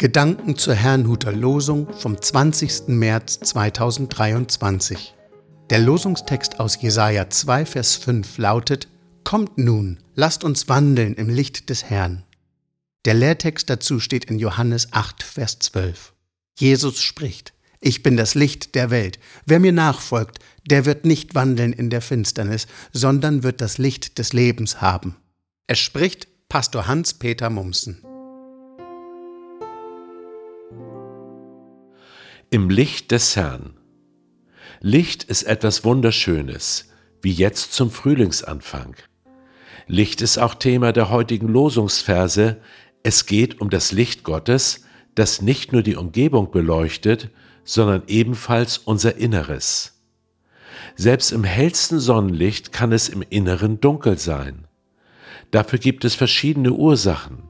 Gedanken zur Herrnhuter Losung vom 20. März 2023. Der Losungstext aus Jesaja 2, Vers 5 lautet: Kommt nun, lasst uns wandeln im Licht des Herrn. Der Lehrtext dazu steht in Johannes 8, Vers 12. Jesus spricht: Ich bin das Licht der Welt. Wer mir nachfolgt, der wird nicht wandeln in der Finsternis, sondern wird das Licht des Lebens haben. Es spricht Pastor Hans-Peter Mumsen. Im Licht des Herrn. Licht ist etwas Wunderschönes, wie jetzt zum Frühlingsanfang. Licht ist auch Thema der heutigen Losungsverse. Es geht um das Licht Gottes, das nicht nur die Umgebung beleuchtet, sondern ebenfalls unser Inneres. Selbst im hellsten Sonnenlicht kann es im Inneren dunkel sein. Dafür gibt es verschiedene Ursachen.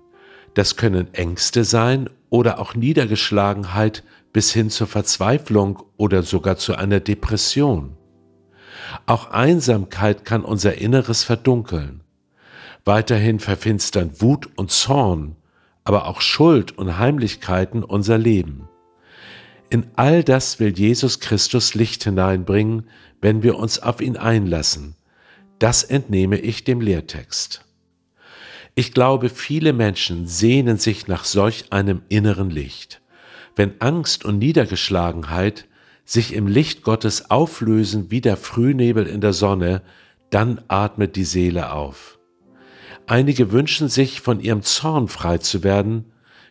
Das können Ängste sein oder auch Niedergeschlagenheit bis hin zur Verzweiflung oder sogar zu einer Depression. Auch Einsamkeit kann unser Inneres verdunkeln. Weiterhin verfinstern Wut und Zorn, aber auch Schuld und Heimlichkeiten unser Leben. In all das will Jesus Christus Licht hineinbringen, wenn wir uns auf ihn einlassen. Das entnehme ich dem Lehrtext. Ich glaube, viele Menschen sehnen sich nach solch einem inneren Licht. Wenn Angst und Niedergeschlagenheit sich im Licht Gottes auflösen wie der Frühnebel in der Sonne, dann atmet die Seele auf. Einige wünschen sich, von ihrem Zorn frei zu werden,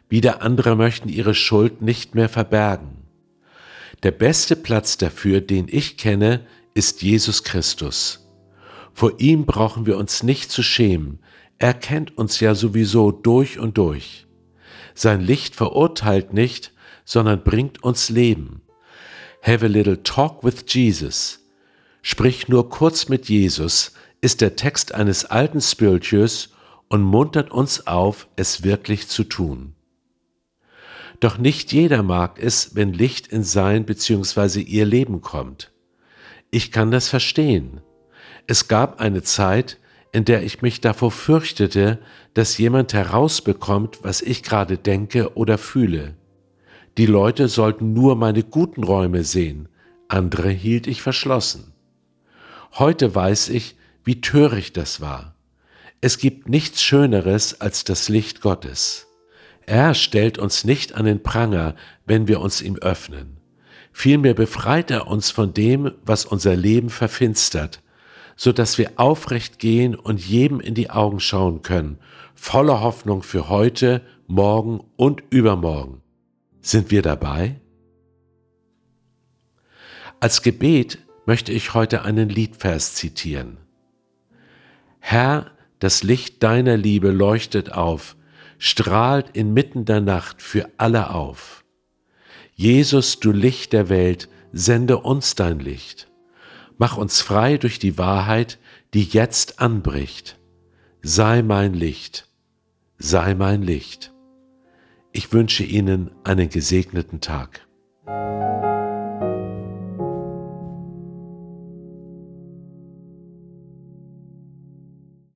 wieder andere möchten ihre Schuld nicht mehr verbergen. Der beste Platz dafür, den ich kenne, ist Jesus Christus. Vor ihm brauchen wir uns nicht zu schämen, er kennt uns ja sowieso durch und durch. Sein Licht verurteilt nicht, sondern bringt uns Leben. Have a little talk with Jesus. Sprich nur kurz mit Jesus ist der Text eines alten Spirituals und muntert uns auf, es wirklich zu tun. Doch nicht jeder mag es, wenn Licht in sein bzw. ihr Leben kommt. Ich kann das verstehen. Es gab eine Zeit, in der ich mich davor fürchtete, dass jemand herausbekommt, was ich gerade denke oder fühle. Die Leute sollten nur meine guten Räume sehen, andere hielt ich verschlossen. Heute weiß ich, wie töricht das war. Es gibt nichts Schöneres als das Licht Gottes. Er stellt uns nicht an den Pranger, wenn wir uns ihm öffnen. Vielmehr befreit er uns von dem, was unser Leben verfinstert, so dass wir aufrecht gehen und jedem in die Augen schauen können, voller Hoffnung für heute, morgen und übermorgen. Sind wir dabei? Als Gebet möchte ich heute einen Liedvers zitieren. Herr, das Licht deiner Liebe leuchtet auf, strahlt inmitten der Nacht für alle auf. Jesus, du Licht der Welt, sende uns dein Licht. Mach uns frei durch die Wahrheit, die jetzt anbricht. Sei mein Licht, sei mein Licht. Ich wünsche Ihnen einen gesegneten Tag.